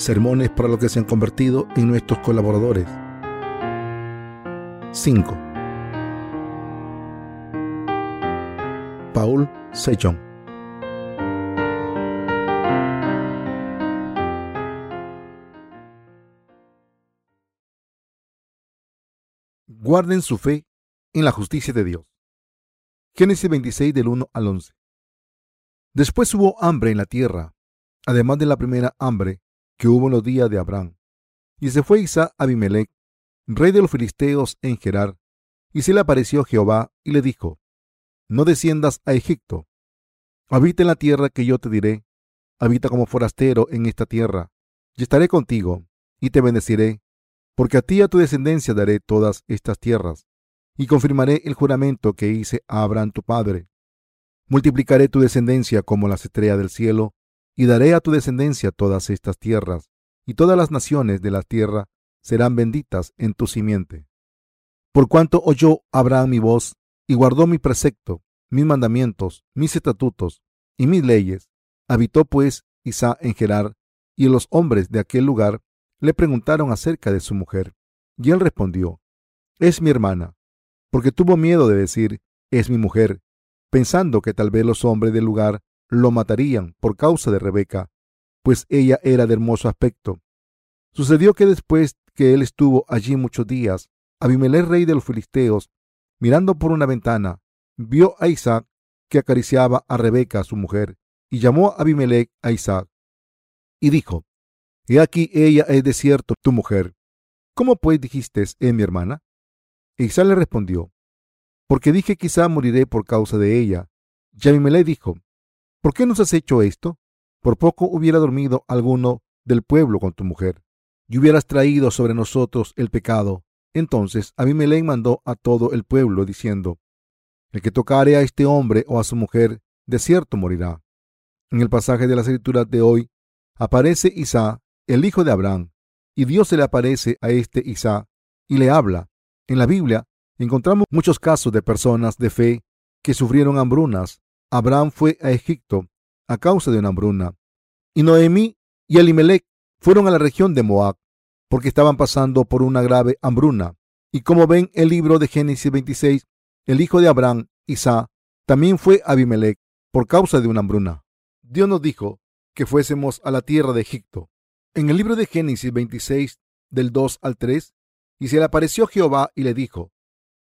sermones para los que se han convertido en nuestros colaboradores. 5. Paul Sejong Guarden su fe en la justicia de Dios. Génesis 26 del 1 al 11. Después hubo hambre en la tierra, además de la primera hambre que hubo en los días de Abraham. Y se fue Isaac a Abimelech, rey de los filisteos en Gerar, y se le apareció Jehová y le dijo, No desciendas a Egipto, habita en la tierra que yo te diré, habita como forastero en esta tierra, y estaré contigo, y te bendeciré, porque a ti y a tu descendencia daré todas estas tierras, y confirmaré el juramento que hice a Abraham tu padre. Multiplicaré tu descendencia como las estrellas del cielo, y daré a tu descendencia todas estas tierras, y todas las naciones de la tierra serán benditas en tu simiente. Por cuanto oyó Abraham mi voz, y guardó mi precepto, mis mandamientos, mis estatutos y mis leyes, habitó pues Isaac en Gerar, y los hombres de aquel lugar le preguntaron acerca de su mujer. Y él respondió, Es mi hermana, porque tuvo miedo de decir, Es mi mujer, pensando que tal vez los hombres del lugar lo matarían por causa de Rebeca, pues ella era de hermoso aspecto. Sucedió que después que él estuvo allí muchos días, Abimelech, rey de los filisteos, mirando por una ventana, vio a Isaac que acariciaba a Rebeca, su mujer, y llamó a Abimelech a Isaac, y dijo, He aquí ella es de cierto tu mujer. ¿Cómo pues dijiste, es mi hermana? E Isaac le respondió, Porque dije quizá moriré por causa de ella. Y Abimelech dijo, ¿Por qué nos has hecho esto? Por poco hubiera dormido alguno del pueblo con tu mujer, y hubieras traído sobre nosotros el pecado. Entonces Abimelech mandó a todo el pueblo, diciendo, El que tocare a este hombre o a su mujer, de cierto morirá. En el pasaje de las escrituras de hoy, aparece Isaac, el hijo de Abraham, y Dios se le aparece a este Isaac y le habla. En la Biblia encontramos muchos casos de personas de fe que sufrieron hambrunas Abraham fue a Egipto a causa de una hambruna, y Noemí y Elimelech fueron a la región de Moab, porque estaban pasando por una grave hambruna. Y como ven el libro de Génesis 26, el hijo de Abraham, Isaac, también fue a Abimelech por causa de una hambruna. Dios nos dijo que fuésemos a la tierra de Egipto. En el libro de Génesis 26, del 2 al 3, y se le apareció Jehová y le dijo,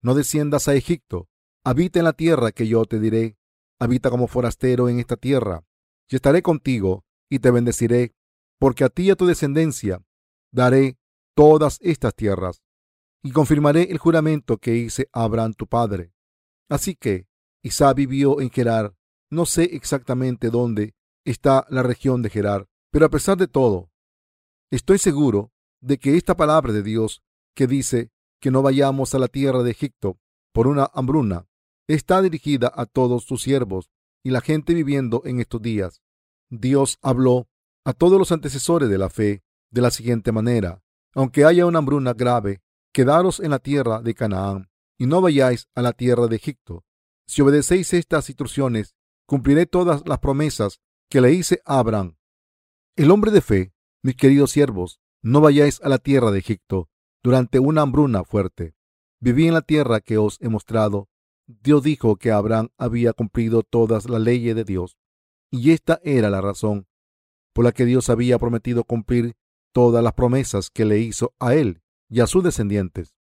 No desciendas a Egipto, habita en la tierra que yo te diré, habita como forastero en esta tierra, y estaré contigo y te bendeciré, porque a ti y a tu descendencia daré todas estas tierras, y confirmaré el juramento que hice a Abraham tu padre. Así que Isaac vivió en Gerar, no sé exactamente dónde está la región de Gerar, pero a pesar de todo, estoy seguro de que esta palabra de Dios que dice que no vayamos a la tierra de Egipto por una hambruna, está dirigida a todos sus siervos y la gente viviendo en estos días. Dios habló a todos los antecesores de la fe de la siguiente manera. Aunque haya una hambruna grave, quedaros en la tierra de Canaán y no vayáis a la tierra de Egipto. Si obedecéis estas instrucciones, cumpliré todas las promesas que le hice a Abraham. El hombre de fe, mis queridos siervos, no vayáis a la tierra de Egipto durante una hambruna fuerte. Viví en la tierra que os he mostrado Dios dijo que Abraham había cumplido todas las leyes de Dios, y esta era la razón por la que Dios había prometido cumplir todas las promesas que le hizo a él y a sus descendientes.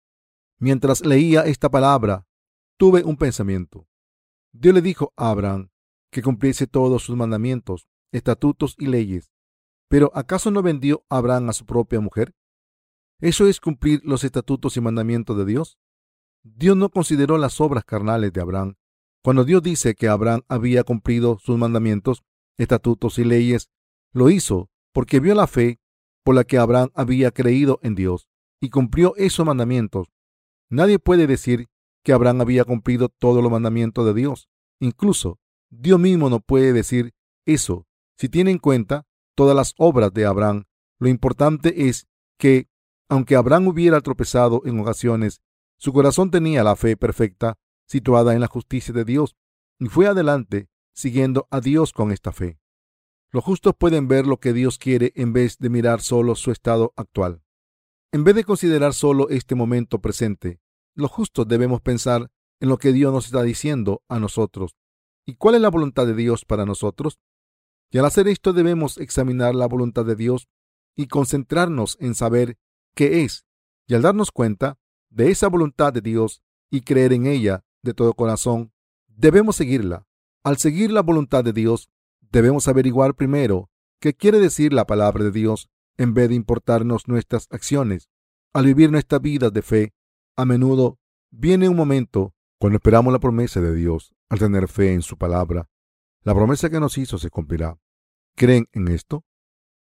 Mientras leía esta palabra, tuve un pensamiento. Dios le dijo a Abraham que cumpliese todos sus mandamientos, estatutos y leyes. Pero ¿acaso no vendió Abraham a su propia mujer? ¿Eso es cumplir los estatutos y mandamientos de Dios? Dios no consideró las obras carnales de Abraham. Cuando Dios dice que Abraham había cumplido sus mandamientos, estatutos y leyes, lo hizo porque vio la fe por la que Abraham había creído en Dios y cumplió esos mandamientos. Nadie puede decir que Abraham había cumplido todos los mandamientos de Dios. Incluso Dios mismo no puede decir eso si tiene en cuenta todas las obras de Abraham. Lo importante es que, aunque Abraham hubiera tropezado en ocasiones su corazón tenía la fe perfecta situada en la justicia de Dios y fue adelante siguiendo a Dios con esta fe. Los justos pueden ver lo que Dios quiere en vez de mirar solo su estado actual. En vez de considerar solo este momento presente, los justos debemos pensar en lo que Dios nos está diciendo a nosotros. ¿Y cuál es la voluntad de Dios para nosotros? Y al hacer esto debemos examinar la voluntad de Dios y concentrarnos en saber qué es. Y al darnos cuenta de esa voluntad de Dios y creer en ella de todo corazón, debemos seguirla. Al seguir la voluntad de Dios, debemos averiguar primero qué quiere decir la palabra de Dios en vez de importarnos nuestras acciones. Al vivir nuestra vida de fe, a menudo viene un momento cuando esperamos la promesa de Dios al tener fe en su palabra. La promesa que nos hizo se cumplirá. ¿Creen en esto?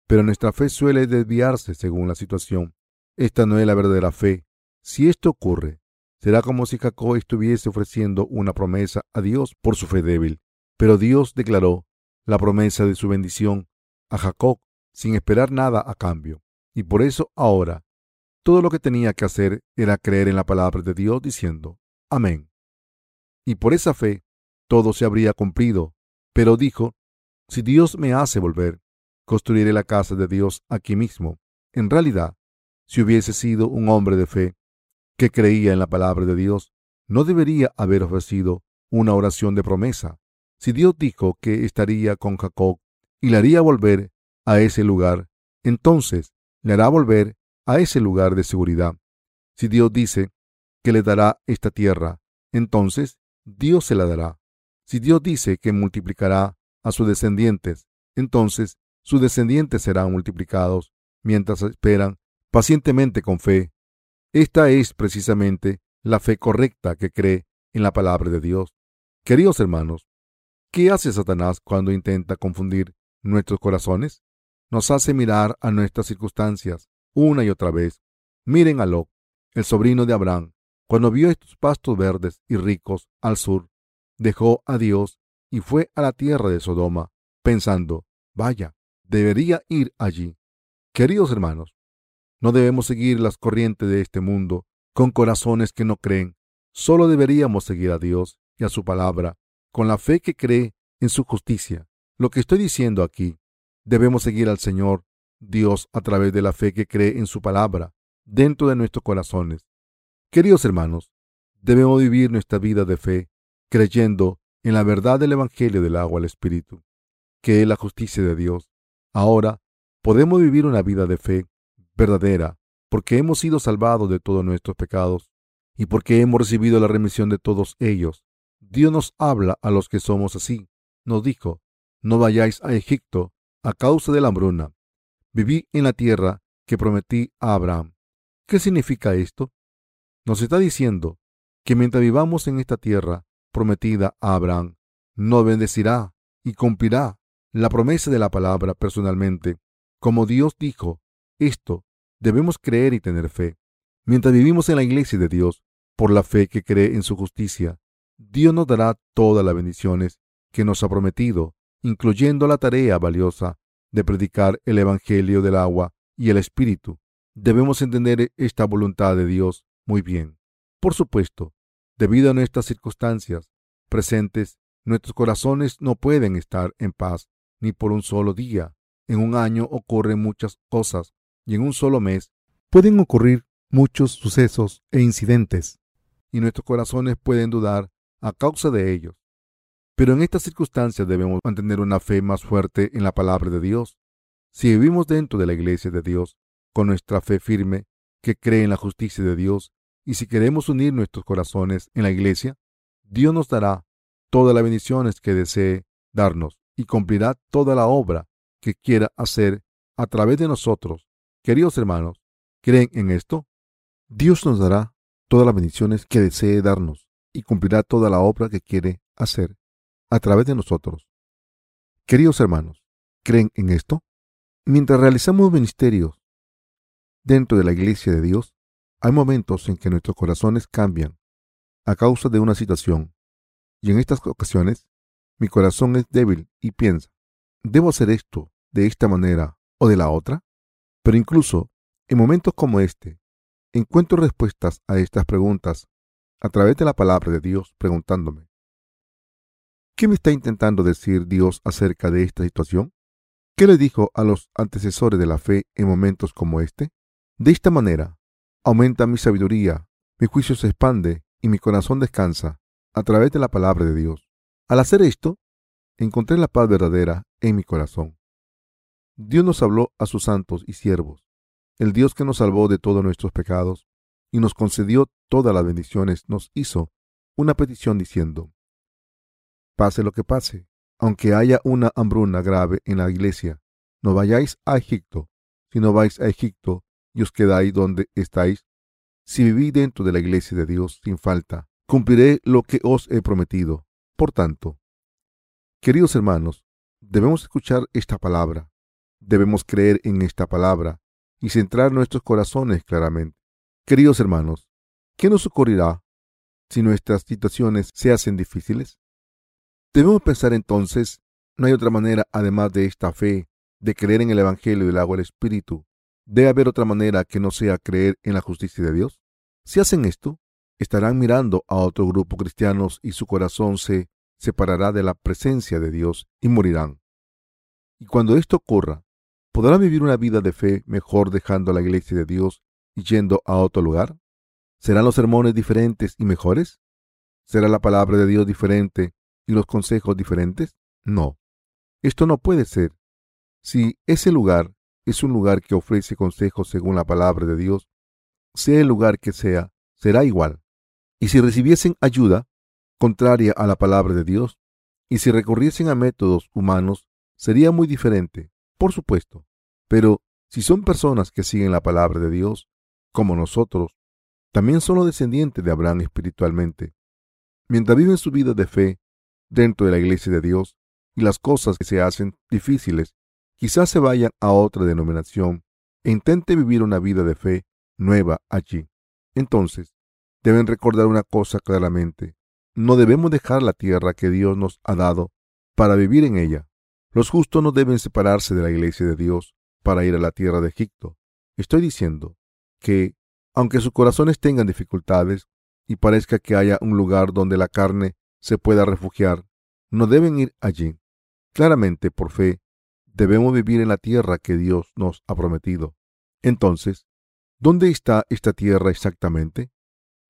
Pero nuestra fe suele desviarse según la situación. Esta no es la verdadera fe. Si esto ocurre, será como si Jacob estuviese ofreciendo una promesa a Dios por su fe débil. Pero Dios declaró la promesa de su bendición a Jacob sin esperar nada a cambio. Y por eso ahora todo lo que tenía que hacer era creer en la palabra de Dios diciendo, Amén. Y por esa fe todo se habría cumplido. Pero dijo, si Dios me hace volver, construiré la casa de Dios aquí mismo. En realidad, si hubiese sido un hombre de fe que creía en la palabra de Dios, no debería haber ofrecido una oración de promesa. Si Dios dijo que estaría con Jacob y le haría volver a ese lugar, entonces le hará volver a ese lugar de seguridad. Si Dios dice que le dará esta tierra, entonces Dios se la dará. Si Dios dice que multiplicará a sus descendientes, entonces sus descendientes serán multiplicados mientras esperan pacientemente con fe. Esta es precisamente la fe correcta que cree en la palabra de Dios. Queridos hermanos, ¿qué hace Satanás cuando intenta confundir nuestros corazones? Nos hace mirar a nuestras circunstancias una y otra vez. Miren a Lot, el sobrino de Abraham, cuando vio estos pastos verdes y ricos al sur, dejó a Dios y fue a la tierra de Sodoma, pensando, vaya, debería ir allí. Queridos hermanos, no debemos seguir las corrientes de este mundo con corazones que no creen. Solo deberíamos seguir a Dios y a su palabra con la fe que cree en su justicia. Lo que estoy diciendo aquí, debemos seguir al Señor Dios a través de la fe que cree en su palabra dentro de nuestros corazones. Queridos hermanos, debemos vivir nuestra vida de fe creyendo en la verdad del Evangelio del agua al Espíritu, que es la justicia de Dios. Ahora podemos vivir una vida de fe verdadera porque hemos sido salvados de todos nuestros pecados y porque hemos recibido la remisión de todos ellos. Dios nos habla a los que somos así. Nos dijo, no vayáis a Egipto a causa de la hambruna. Viví en la tierra que prometí a Abraham. ¿Qué significa esto? Nos está diciendo que mientras vivamos en esta tierra prometida a Abraham, nos bendecirá y cumplirá la promesa de la palabra personalmente. Como Dios dijo, esto debemos creer y tener fe. Mientras vivimos en la iglesia de Dios, por la fe que cree en su justicia, Dios nos dará todas las bendiciones que nos ha prometido, incluyendo la tarea valiosa de predicar el Evangelio del agua y el Espíritu. Debemos entender esta voluntad de Dios muy bien. Por supuesto, debido a nuestras circunstancias presentes, nuestros corazones no pueden estar en paz ni por un solo día. En un año ocurren muchas cosas y en un solo mes pueden ocurrir muchos sucesos e incidentes y nuestros corazones pueden dudar a causa de ellos. Pero en estas circunstancias debemos mantener una fe más fuerte en la palabra de Dios. Si vivimos dentro de la iglesia de Dios con nuestra fe firme que cree en la justicia de Dios y si queremos unir nuestros corazones en la iglesia, Dios nos dará todas las bendiciones que desee darnos y cumplirá toda la obra que quiera hacer a través de nosotros. Queridos hermanos, ¿creen en esto? Dios nos dará todas las bendiciones que desee darnos y cumplirá toda la obra que quiere hacer a través de nosotros. Queridos hermanos, ¿creen en esto? Mientras realizamos ministerios dentro de la iglesia de Dios, hay momentos en que nuestros corazones cambian a causa de una situación, y en estas ocasiones mi corazón es débil y piensa, ¿debo hacer esto de esta manera o de la otra? Pero incluso en momentos como este, encuentro respuestas a estas preguntas a través de la palabra de Dios preguntándome, ¿qué me está intentando decir Dios acerca de esta situación? ¿Qué le dijo a los antecesores de la fe en momentos como este? De esta manera, aumenta mi sabiduría, mi juicio se expande y mi corazón descansa a través de la palabra de Dios. Al hacer esto, encontré la paz verdadera en mi corazón. Dios nos habló a sus santos y siervos, el Dios que nos salvó de todos nuestros pecados y nos concedió todas las bendiciones, nos hizo una petición diciendo, pase lo que pase, aunque haya una hambruna grave en la iglesia, no vayáis a Egipto. Si no vais a Egipto y os quedáis donde estáis, si vivís dentro de la iglesia de Dios sin falta, cumpliré lo que os he prometido. Por tanto, queridos hermanos, debemos escuchar esta palabra, debemos creer en esta palabra y centrar nuestros corazones claramente. Queridos hermanos, ¿qué nos ocurrirá si nuestras situaciones se hacen difíciles? Debemos pensar entonces, no hay otra manera además de esta fe, de creer en el Evangelio del agua del Espíritu. ¿Debe haber otra manera que no sea creer en la justicia de Dios? Si hacen esto, estarán mirando a otro grupo cristianos y su corazón se separará de la presencia de Dios y morirán. Y cuando esto ocurra, ¿podrán vivir una vida de fe mejor dejando la iglesia de Dios y yendo a otro lugar? ¿Serán los sermones diferentes y mejores? ¿Será la palabra de Dios diferente y los consejos diferentes? No. Esto no puede ser. Si ese lugar es un lugar que ofrece consejos según la palabra de Dios, sea el lugar que sea, será igual. Y si recibiesen ayuda contraria a la palabra de Dios, y si recurriesen a métodos humanos, sería muy diferente, por supuesto. Pero si son personas que siguen la palabra de Dios, como nosotros, también son los descendientes de Abraham espiritualmente. Mientras viven su vida de fe dentro de la iglesia de Dios y las cosas que se hacen difíciles, quizás se vayan a otra denominación e intente vivir una vida de fe nueva allí. Entonces, deben recordar una cosa claramente. No debemos dejar la tierra que Dios nos ha dado para vivir en ella. Los justos no deben separarse de la iglesia de Dios para ir a la tierra de Egipto. Estoy diciendo que, aunque sus corazones tengan dificultades y parezca que haya un lugar donde la carne se pueda refugiar, no deben ir allí. Claramente, por fe, debemos vivir en la tierra que Dios nos ha prometido. Entonces, ¿dónde está esta tierra exactamente?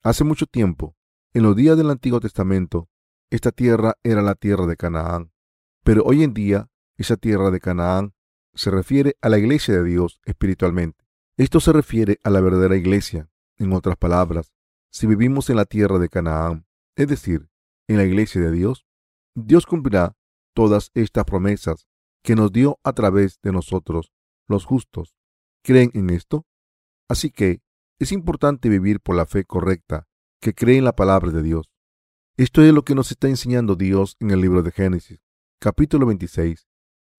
Hace mucho tiempo, en los días del Antiguo Testamento, esta tierra era la tierra de Canaán. Pero hoy en día, esa tierra de Canaán se refiere a la iglesia de Dios espiritualmente. Esto se refiere a la verdadera iglesia. En otras palabras, si vivimos en la tierra de Canaán, es decir, en la iglesia de Dios, Dios cumplirá todas estas promesas que nos dio a través de nosotros, los justos. ¿Creen en esto? Así que es importante vivir por la fe correcta, que cree en la palabra de Dios. Esto es lo que nos está enseñando Dios en el libro de Génesis, capítulo 26.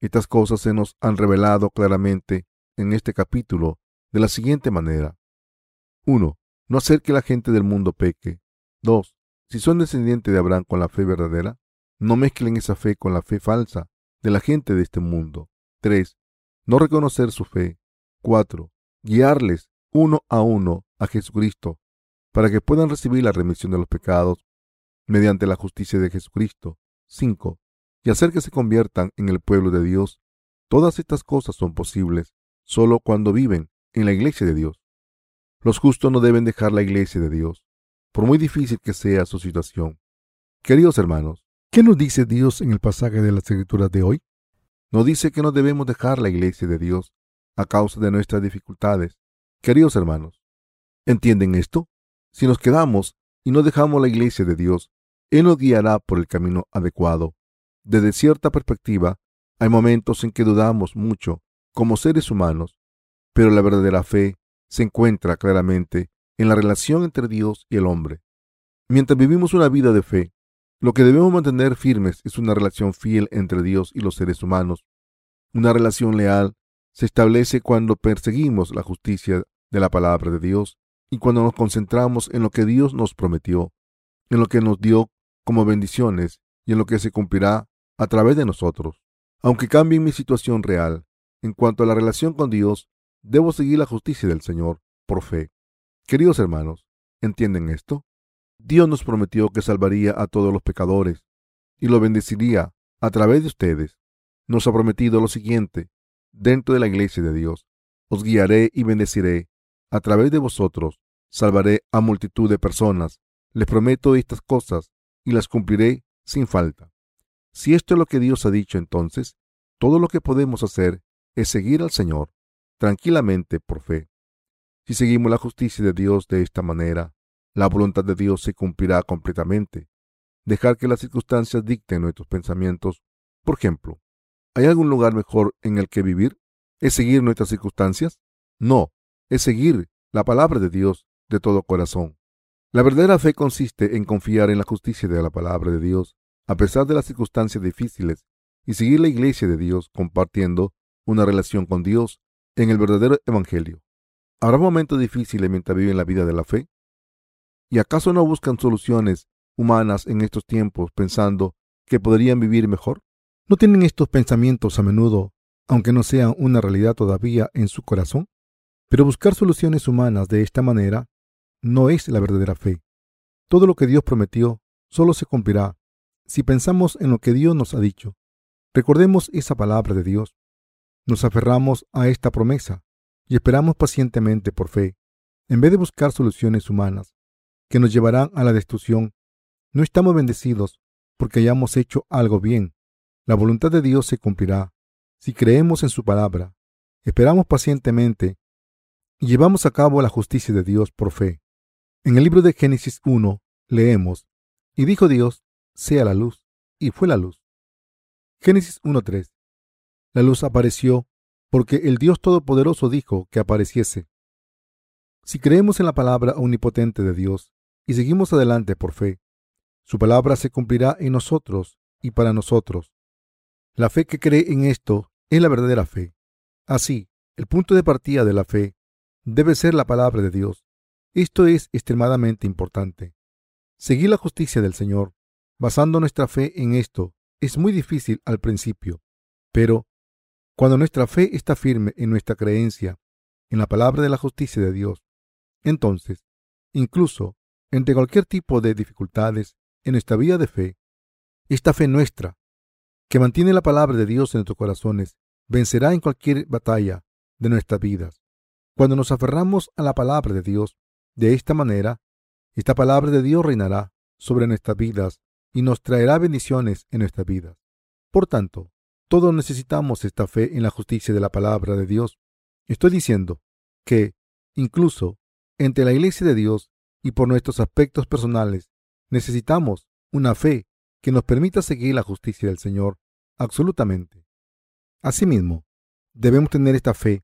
Estas cosas se nos han revelado claramente en este capítulo de la siguiente manera. 1. No hacer que la gente del mundo peque. 2. Si son descendientes de Abraham con la fe verdadera, no mezclen esa fe con la fe falsa de la gente de este mundo. 3. No reconocer su fe. 4. Guiarles uno a uno a Jesucristo para que puedan recibir la remisión de los pecados mediante la justicia de Jesucristo. 5. Y hacer que se conviertan en el pueblo de Dios. Todas estas cosas son posibles solo cuando viven en la iglesia de Dios. Los justos no deben dejar la iglesia de Dios por muy difícil que sea su situación. Queridos hermanos, ¿qué nos dice Dios en el pasaje de las Escrituras de hoy? Nos dice que no debemos dejar la iglesia de Dios a causa de nuestras dificultades. Queridos hermanos, ¿entienden esto? Si nos quedamos y no dejamos la iglesia de Dios, Él nos guiará por el camino adecuado. Desde cierta perspectiva, hay momentos en que dudamos mucho como seres humanos, pero la verdadera fe se encuentra claramente en la relación entre Dios y el hombre. Mientras vivimos una vida de fe, lo que debemos mantener firmes es una relación fiel entre Dios y los seres humanos. Una relación leal se establece cuando perseguimos la justicia de la palabra de Dios y cuando nos concentramos en lo que Dios nos prometió, en lo que nos dio como bendiciones y en lo que se cumplirá a través de nosotros. Aunque cambie mi situación real, en cuanto a la relación con Dios, debo seguir la justicia del Señor por fe. Queridos hermanos, ¿entienden esto? Dios nos prometió que salvaría a todos los pecadores y lo bendeciría a través de ustedes. Nos ha prometido lo siguiente, dentro de la iglesia de Dios. Os guiaré y bendeciré. A través de vosotros salvaré a multitud de personas. Les prometo estas cosas y las cumpliré sin falta. Si esto es lo que Dios ha dicho, entonces todo lo que podemos hacer es seguir al Señor tranquilamente por fe. Si seguimos la justicia de Dios de esta manera, la voluntad de Dios se cumplirá completamente. Dejar que las circunstancias dicten nuestros pensamientos. Por ejemplo, ¿hay algún lugar mejor en el que vivir? ¿Es seguir nuestras circunstancias? No, es seguir la palabra de Dios de todo corazón. La verdadera fe consiste en confiar en la justicia de la palabra de Dios a pesar de las circunstancias difíciles y seguir la iglesia de Dios compartiendo una relación con Dios en el verdadero Evangelio. ¿Habrá momentos difíciles mientras viven la vida de la fe? ¿Y acaso no buscan soluciones humanas en estos tiempos pensando que podrían vivir mejor? ¿No tienen estos pensamientos a menudo, aunque no sean una realidad todavía en su corazón? Pero buscar soluciones humanas de esta manera no es la verdadera fe. Todo lo que Dios prometió solo se cumplirá si pensamos en lo que Dios nos ha dicho. Recordemos esa palabra de Dios. Nos aferramos a esta promesa y esperamos pacientemente por fe, en vez de buscar soluciones humanas que nos llevarán a la destrucción. No estamos bendecidos porque hayamos hecho algo bien. La voluntad de Dios se cumplirá si creemos en su palabra, esperamos pacientemente y llevamos a cabo la justicia de Dios por fe. En el libro de Génesis 1 leemos, y dijo Dios, sea la luz, y fue la luz. Génesis 1.3. La luz apareció porque el Dios Todopoderoso dijo que apareciese. Si creemos en la palabra omnipotente de Dios y seguimos adelante por fe, su palabra se cumplirá en nosotros y para nosotros. La fe que cree en esto es la verdadera fe. Así, el punto de partida de la fe debe ser la palabra de Dios. Esto es extremadamente importante. Seguir la justicia del Señor, basando nuestra fe en esto, es muy difícil al principio, pero cuando nuestra fe está firme en nuestra creencia en la palabra de la justicia de Dios, entonces, incluso entre cualquier tipo de dificultades en nuestra vida de fe, esta fe nuestra, que mantiene la palabra de Dios en nuestros corazones, vencerá en cualquier batalla de nuestras vidas. Cuando nos aferramos a la palabra de Dios de esta manera, esta palabra de Dios reinará sobre nuestras vidas y nos traerá bendiciones en nuestras vidas. Por tanto, todos necesitamos esta fe en la justicia de la palabra de Dios. Estoy diciendo que, incluso entre la iglesia de Dios y por nuestros aspectos personales, necesitamos una fe que nos permita seguir la justicia del Señor absolutamente. Asimismo, debemos tener esta fe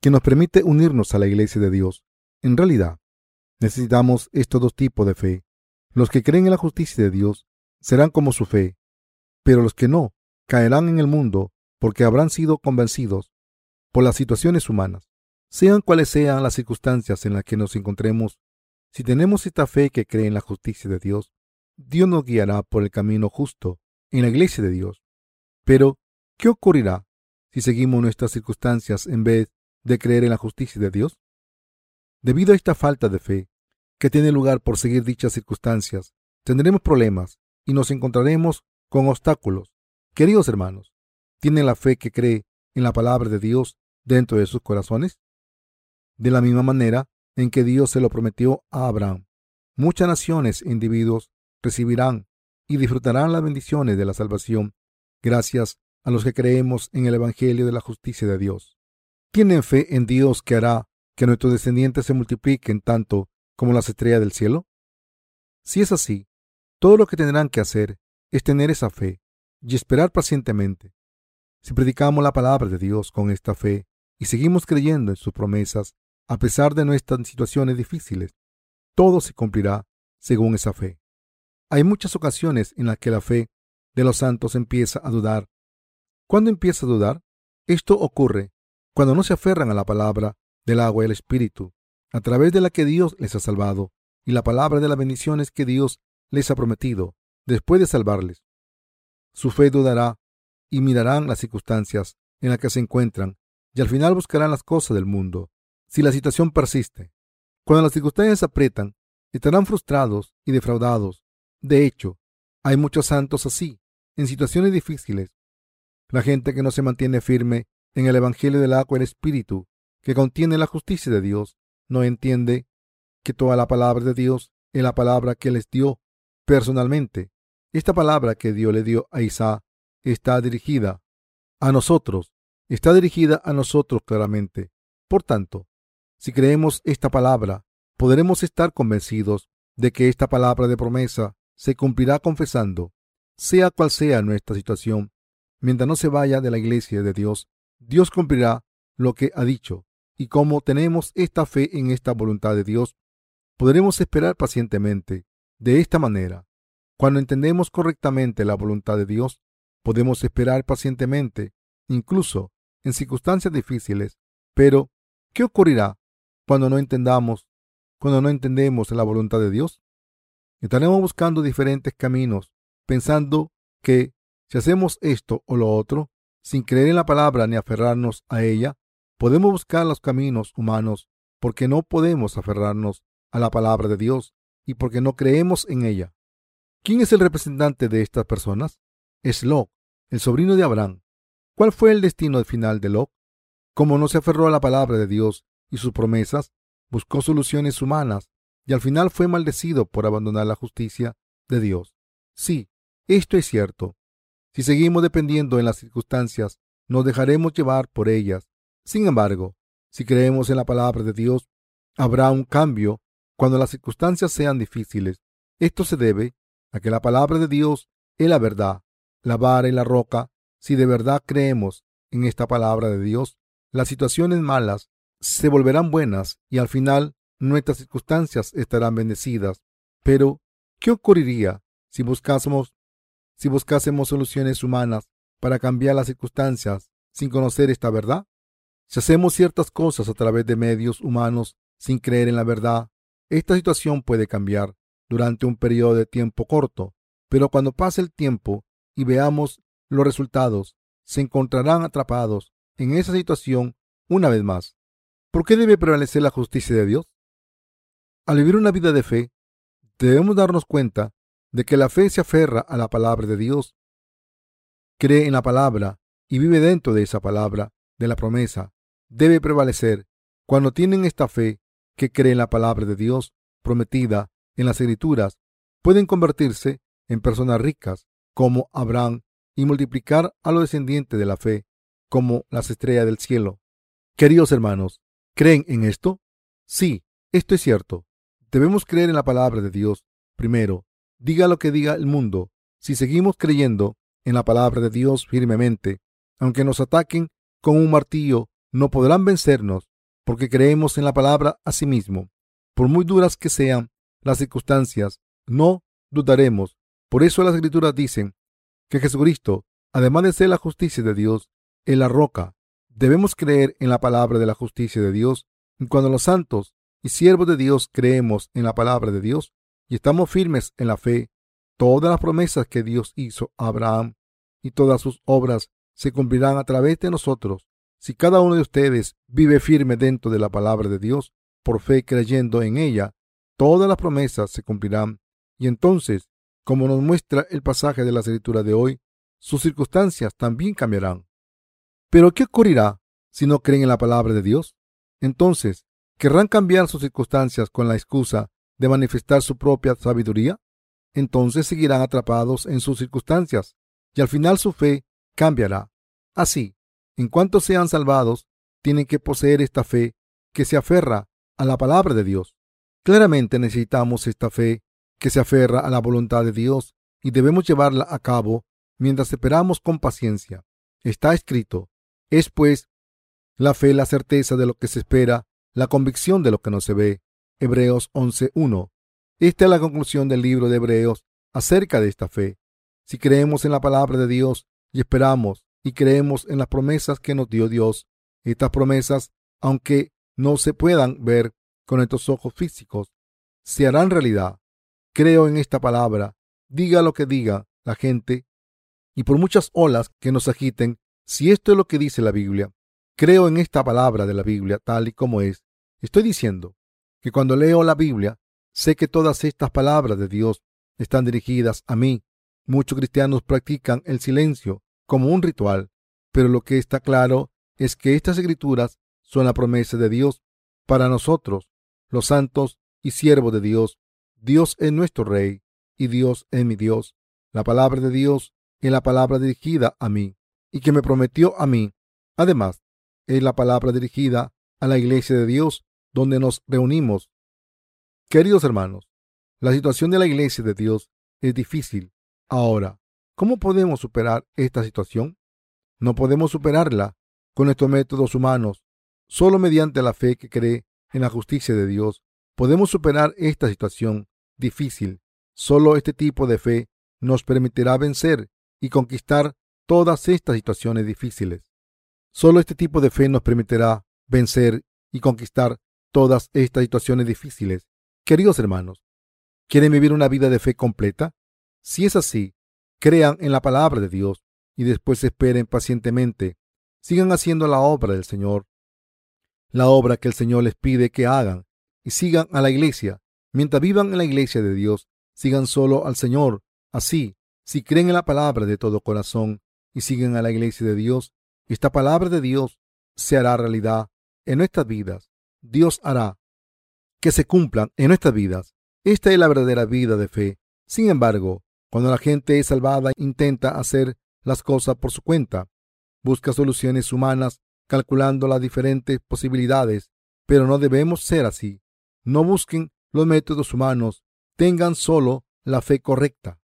que nos permite unirnos a la iglesia de Dios. En realidad, necesitamos estos dos tipos de fe. Los que creen en la justicia de Dios serán como su fe, pero los que no caerán en el mundo porque habrán sido convencidos por las situaciones humanas. Sean cuales sean las circunstancias en las que nos encontremos, si tenemos esta fe que cree en la justicia de Dios, Dios nos guiará por el camino justo en la iglesia de Dios. Pero, ¿qué ocurrirá si seguimos nuestras circunstancias en vez de creer en la justicia de Dios? Debido a esta falta de fe que tiene lugar por seguir dichas circunstancias, tendremos problemas y nos encontraremos con obstáculos Queridos hermanos, ¿tienen la fe que cree en la palabra de Dios dentro de sus corazones? De la misma manera en que Dios se lo prometió a Abraham, muchas naciones e individuos recibirán y disfrutarán las bendiciones de la salvación gracias a los que creemos en el Evangelio de la justicia de Dios. ¿Tienen fe en Dios que hará que nuestros descendientes se multipliquen tanto como las estrellas del cielo? Si es así, todo lo que tendrán que hacer es tener esa fe y esperar pacientemente. Si predicamos la palabra de Dios con esta fe y seguimos creyendo en sus promesas, a pesar de nuestras situaciones difíciles, todo se cumplirá según esa fe. Hay muchas ocasiones en las que la fe de los santos empieza a dudar. ¿Cuándo empieza a dudar? Esto ocurre cuando no se aferran a la palabra del agua y el Espíritu, a través de la que Dios les ha salvado, y la palabra de las bendiciones que Dios les ha prometido después de salvarles. Su fe dudará y mirarán las circunstancias en las que se encuentran y al final buscarán las cosas del mundo. Si la situación persiste, cuando las circunstancias aprietan, estarán frustrados y defraudados. De hecho, hay muchos santos así, en situaciones difíciles. La gente que no se mantiene firme en el Evangelio del agua y el Espíritu, que contiene la justicia de Dios, no entiende que toda la palabra de Dios es la palabra que les dio personalmente. Esta palabra que Dios le dio a Isaac está dirigida a nosotros, está dirigida a nosotros claramente. Por tanto, si creemos esta palabra, podremos estar convencidos de que esta palabra de promesa se cumplirá confesando, sea cual sea nuestra situación, mientras no se vaya de la iglesia de Dios, Dios cumplirá lo que ha dicho, y como tenemos esta fe en esta voluntad de Dios, podremos esperar pacientemente. De esta manera, cuando entendemos correctamente la voluntad de Dios, podemos esperar pacientemente, incluso en circunstancias difíciles. Pero, ¿qué ocurrirá cuando no entendamos, cuando no entendemos la voluntad de Dios? Estaremos buscando diferentes caminos, pensando que si hacemos esto o lo otro, sin creer en la palabra ni aferrarnos a ella, podemos buscar los caminos humanos porque no podemos aferrarnos a la palabra de Dios y porque no creemos en ella. ¿Quién es el representante de estas personas? Es Lot, el sobrino de Abraham. ¿Cuál fue el destino final de Lot? Como no se aferró a la palabra de Dios y sus promesas, buscó soluciones humanas y al final fue maldecido por abandonar la justicia de Dios. Sí, esto es cierto. Si seguimos dependiendo en las circunstancias, nos dejaremos llevar por ellas. Sin embargo, si creemos en la palabra de Dios, habrá un cambio cuando las circunstancias sean difíciles. Esto se debe a que la palabra de Dios es la verdad, la vara y la roca. Si de verdad creemos en esta palabra de Dios, las situaciones malas se volverán buenas y al final nuestras circunstancias estarán bendecidas. Pero, ¿qué ocurriría si buscásemos, si buscásemos soluciones humanas para cambiar las circunstancias sin conocer esta verdad? Si hacemos ciertas cosas a través de medios humanos sin creer en la verdad, esta situación puede cambiar durante un periodo de tiempo corto, pero cuando pase el tiempo y veamos los resultados, se encontrarán atrapados en esa situación una vez más. ¿Por qué debe prevalecer la justicia de Dios? Al vivir una vida de fe, debemos darnos cuenta de que la fe se aferra a la palabra de Dios, cree en la palabra y vive dentro de esa palabra, de la promesa. Debe prevalecer. Cuando tienen esta fe, que creen la palabra de Dios prometida en las escrituras pueden convertirse en personas ricas como Abraham y multiplicar a los descendientes de la fe como las estrellas del cielo. Queridos hermanos, ¿creen en esto? Sí, esto es cierto. Debemos creer en la palabra de Dios. Primero, diga lo que diga el mundo. Si seguimos creyendo en la palabra de Dios firmemente, aunque nos ataquen con un martillo, no podrán vencernos porque creemos en la palabra a sí mismo. Por muy duras que sean las circunstancias, no dudaremos. Por eso las escrituras dicen que Jesucristo, además de ser la justicia de Dios, es la roca. Debemos creer en la palabra de la justicia de Dios. Y cuando los santos y siervos de Dios creemos en la palabra de Dios y estamos firmes en la fe, todas las promesas que Dios hizo a Abraham y todas sus obras se cumplirán a través de nosotros. Si cada uno de ustedes vive firme dentro de la palabra de Dios, por fe creyendo en ella, todas las promesas se cumplirán. Y entonces, como nos muestra el pasaje de la escritura de hoy, sus circunstancias también cambiarán. Pero ¿qué ocurrirá si no creen en la palabra de Dios? Entonces, ¿querrán cambiar sus circunstancias con la excusa de manifestar su propia sabiduría? Entonces seguirán atrapados en sus circunstancias y al final su fe cambiará. Así, en cuanto sean salvados, tienen que poseer esta fe que se aferra a la palabra de Dios. Claramente necesitamos esta fe que se aferra a la voluntad de Dios y debemos llevarla a cabo mientras esperamos con paciencia. Está escrito, es pues la fe la certeza de lo que se espera, la convicción de lo que no se ve. Hebreos 11.1. Esta es la conclusión del libro de Hebreos acerca de esta fe. Si creemos en la palabra de Dios y esperamos y creemos en las promesas que nos dio Dios. Estas promesas, aunque no se puedan ver con estos ojos físicos, se harán realidad. Creo en esta palabra, diga lo que diga la gente, y por muchas olas que nos agiten, si esto es lo que dice la Biblia, creo en esta palabra de la Biblia tal y como es. Estoy diciendo que cuando leo la Biblia, sé que todas estas palabras de Dios están dirigidas a mí. Muchos cristianos practican el silencio como un ritual, pero lo que está claro es que estas escrituras son la promesa de Dios para nosotros, los santos y siervos de Dios. Dios es nuestro Rey y Dios es mi Dios. La palabra de Dios es la palabra dirigida a mí y que me prometió a mí. Además, es la palabra dirigida a la iglesia de Dios donde nos reunimos. Queridos hermanos, la situación de la iglesia de Dios es difícil. Ahora, ¿cómo podemos superar esta situación? No podemos superarla con nuestros métodos humanos. Solo mediante la fe que cree en la justicia de Dios podemos superar esta situación difícil. Solo este tipo de fe nos permitirá vencer y conquistar todas estas situaciones difíciles. Solo este tipo de fe nos permitirá vencer y conquistar todas estas situaciones difíciles. Queridos hermanos, ¿quieren vivir una vida de fe completa? Si es así, crean en la palabra de Dios y después esperen pacientemente. Sigan haciendo la obra del Señor, la obra que el Señor les pide que hagan, y sigan a la iglesia. Mientras vivan en la iglesia de Dios, sigan solo al Señor. Así, si creen en la palabra de todo corazón y siguen a la iglesia de Dios, esta palabra de Dios se hará realidad en nuestras vidas. Dios hará que se cumplan en nuestras vidas. Esta es la verdadera vida de fe. Sin embargo, cuando la gente es salvada, intenta hacer las cosas por su cuenta. Busca soluciones humanas calculando las diferentes posibilidades, pero no debemos ser así. No busquen los métodos humanos, tengan solo la fe correcta.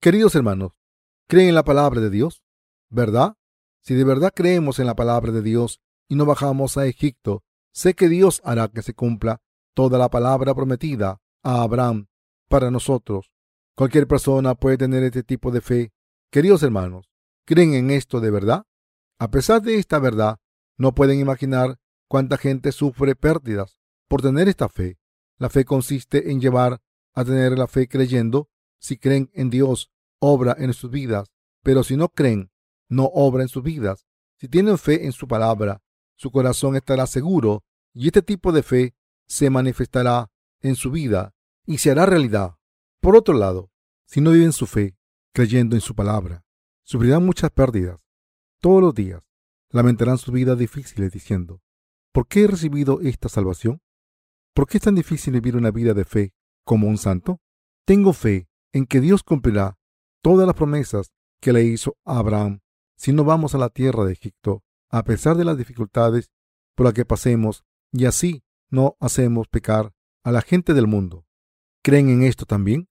Queridos hermanos, ¿creen en la palabra de Dios? ¿Verdad? Si de verdad creemos en la palabra de Dios y no bajamos a Egipto, sé que Dios hará que se cumpla toda la palabra prometida a Abraham para nosotros. Cualquier persona puede tener este tipo de fe. Queridos hermanos, ¿creen en esto de verdad? A pesar de esta verdad, no pueden imaginar cuánta gente sufre pérdidas por tener esta fe. La fe consiste en llevar a tener la fe creyendo. Si creen en Dios, obra en sus vidas. Pero si no creen, no obra en sus vidas. Si tienen fe en su palabra, su corazón estará seguro y este tipo de fe se manifestará en su vida y se hará realidad. Por otro lado, si no viven su fe creyendo en su palabra, sufrirán muchas pérdidas. Todos los días lamentarán sus vidas difíciles diciendo, ¿por qué he recibido esta salvación? ¿Por qué es tan difícil vivir una vida de fe como un santo? Tengo fe en que Dios cumplirá todas las promesas que le hizo a Abraham si no vamos a la tierra de Egipto, a pesar de las dificultades por las que pasemos, y así no hacemos pecar a la gente del mundo. ¿Creen en esto también?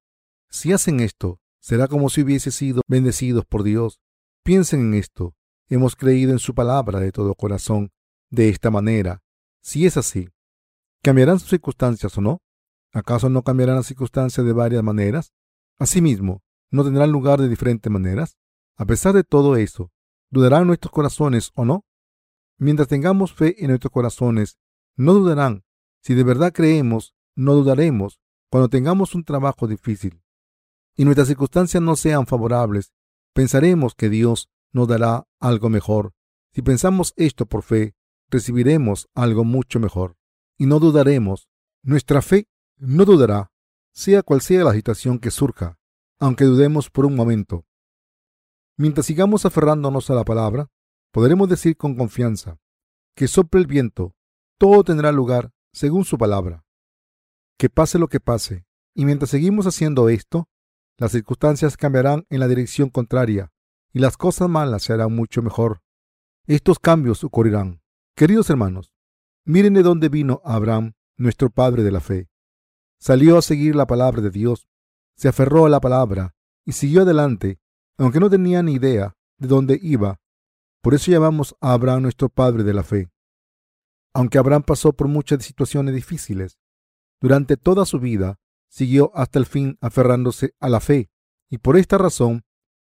Si hacen esto, será como si hubiese sido bendecidos por Dios. Piensen en esto. Hemos creído en su palabra de todo corazón. De esta manera, si es así, ¿cambiarán sus circunstancias o no? ¿Acaso no cambiarán las circunstancias de varias maneras? Asimismo, ¿no tendrán lugar de diferentes maneras? A pesar de todo eso, ¿dudarán nuestros corazones o no? Mientras tengamos fe en nuestros corazones, no dudarán. Si de verdad creemos, no dudaremos cuando tengamos un trabajo difícil y nuestras circunstancias no sean favorables. Pensaremos que Dios nos dará algo mejor. Si pensamos esto por fe, recibiremos algo mucho mejor y no dudaremos. Nuestra fe no dudará, sea cual sea la situación que surja, aunque dudemos por un momento. Mientras sigamos aferrándonos a la palabra, podremos decir con confianza que sople el viento, todo tendrá lugar según su palabra. Que pase lo que pase, y mientras seguimos haciendo esto, las circunstancias cambiarán en la dirección contraria y las cosas malas se harán mucho mejor. Estos cambios ocurrirán. Queridos hermanos, miren de dónde vino Abraham, nuestro padre de la fe. Salió a seguir la palabra de Dios, se aferró a la palabra y siguió adelante, aunque no tenía ni idea de dónde iba. Por eso llamamos a Abraham nuestro padre de la fe. Aunque Abraham pasó por muchas situaciones difíciles, durante toda su vida siguió hasta el fin aferrándose a la fe, y por esta razón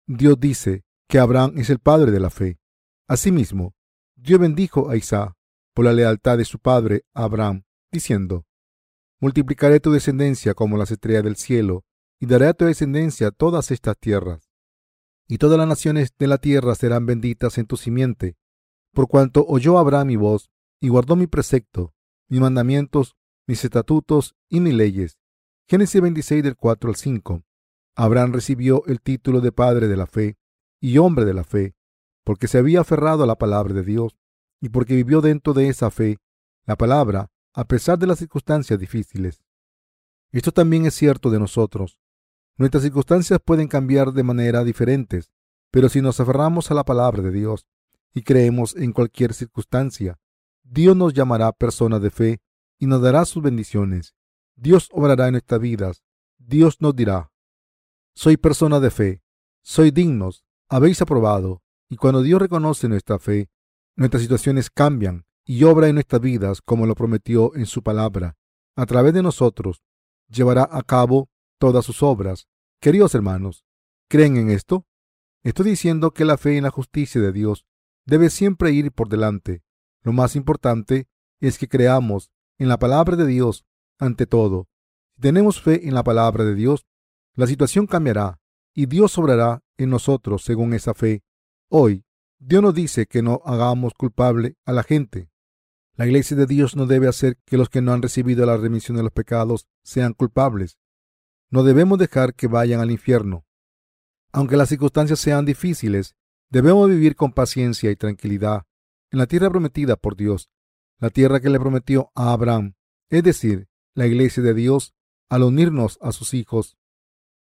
Dios dice que Abraham es el padre de la fe. Asimismo, Dios bendijo a Isaac por la lealtad de su padre Abraham, diciendo, Multiplicaré tu descendencia como las estrellas del cielo, y daré a tu descendencia todas estas tierras. Y todas las naciones de la tierra serán benditas en tu simiente, por cuanto oyó Abraham mi voz, y guardó mi precepto, mis mandamientos, mis estatutos y mis leyes. Génesis 26 del 4 al 5. Abraham recibió el título de padre de la fe y hombre de la fe, porque se había aferrado a la palabra de Dios y porque vivió dentro de esa fe la palabra a pesar de las circunstancias difíciles. Esto también es cierto de nosotros. Nuestras circunstancias pueden cambiar de manera diferentes, pero si nos aferramos a la palabra de Dios y creemos en cualquier circunstancia, Dios nos llamará personas de fe y nos dará sus bendiciones. Dios obrará en nuestras vidas. Dios nos dirá, soy persona de fe, soy dignos, habéis aprobado. Y cuando Dios reconoce nuestra fe, nuestras situaciones cambian y obra en nuestras vidas como lo prometió en su palabra. A través de nosotros llevará a cabo todas sus obras. Queridos hermanos, ¿creen en esto? Estoy diciendo que la fe en la justicia de Dios debe siempre ir por delante. Lo más importante es que creamos en la palabra de Dios ante todo. Si tenemos fe en la palabra de Dios, la situación cambiará y Dios obrará en nosotros según esa fe. Hoy, Dios nos dice que no hagamos culpable a la gente. La iglesia de Dios no debe hacer que los que no han recibido la remisión de los pecados sean culpables. No debemos dejar que vayan al infierno. Aunque las circunstancias sean difíciles, debemos vivir con paciencia y tranquilidad en la tierra prometida por Dios, la tierra que le prometió a Abraham, es decir, la iglesia de Dios, al unirnos a sus hijos.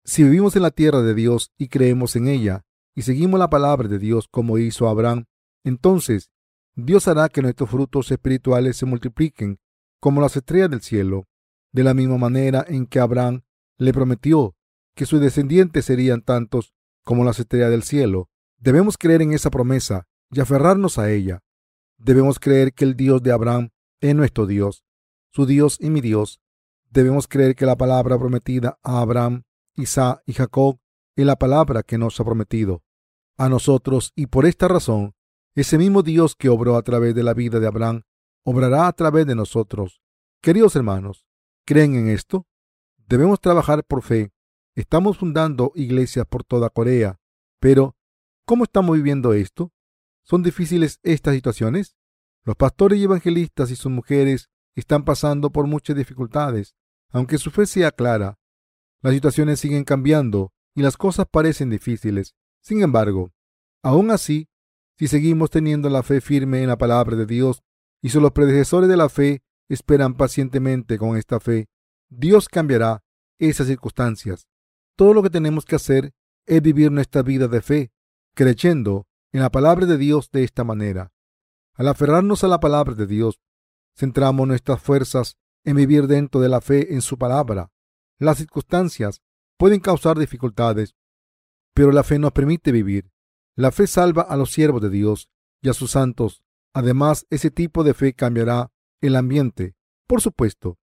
Si vivimos en la tierra de Dios y creemos en ella, y seguimos la palabra de Dios como hizo Abraham, entonces Dios hará que nuestros frutos espirituales se multipliquen como las estrellas del cielo, de la misma manera en que Abraham le prometió que sus descendientes serían tantos como las estrellas del cielo. Debemos creer en esa promesa y aferrarnos a ella. Debemos creer que el Dios de Abraham es nuestro Dios, su Dios y mi Dios. Debemos creer que la palabra prometida a Abraham, Isaac y Jacob es la palabra que nos ha prometido a nosotros y por esta razón ese mismo Dios que obró a través de la vida de Abraham, obrará a través de nosotros. Queridos hermanos, ¿creen en esto? Debemos trabajar por fe. Estamos fundando iglesias por toda Corea, pero ¿cómo estamos viviendo esto? ¿Son difíciles estas situaciones? Los pastores y evangelistas y sus mujeres están pasando por muchas dificultades, aunque su fe sea clara. Las situaciones siguen cambiando y las cosas parecen difíciles. Sin embargo, aún así, si seguimos teniendo la fe firme en la palabra de Dios y si los predecesores de la fe esperan pacientemente con esta fe, Dios cambiará esas circunstancias. Todo lo que tenemos que hacer es vivir nuestra vida de fe, creyendo en la palabra de Dios de esta manera. Al aferrarnos a la palabra de Dios, centramos nuestras fuerzas en vivir dentro de la fe en su palabra. Las circunstancias pueden causar dificultades, pero la fe nos permite vivir. La fe salva a los siervos de Dios y a sus santos. Además, ese tipo de fe cambiará el ambiente. Por supuesto,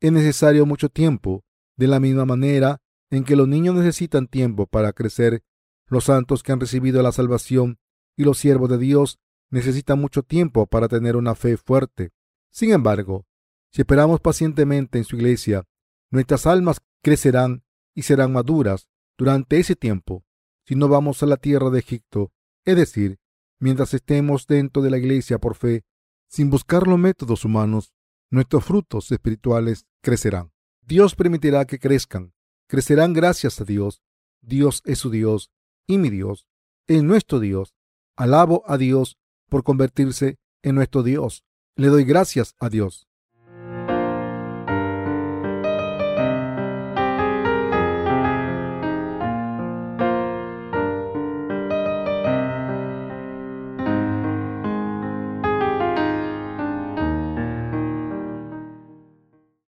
es necesario mucho tiempo, de la misma manera en que los niños necesitan tiempo para crecer, los santos que han recibido la salvación y los siervos de Dios necesitan mucho tiempo para tener una fe fuerte. Sin embargo, si esperamos pacientemente en su iglesia, nuestras almas crecerán y serán maduras durante ese tiempo si no vamos a la tierra de Egipto, es decir, mientras estemos dentro de la iglesia por fe, sin buscar los métodos humanos, nuestros frutos espirituales crecerán. Dios permitirá que crezcan, crecerán gracias a Dios. Dios es su Dios y mi Dios es nuestro Dios. Alabo a Dios por convertirse en nuestro Dios. Le doy gracias a Dios.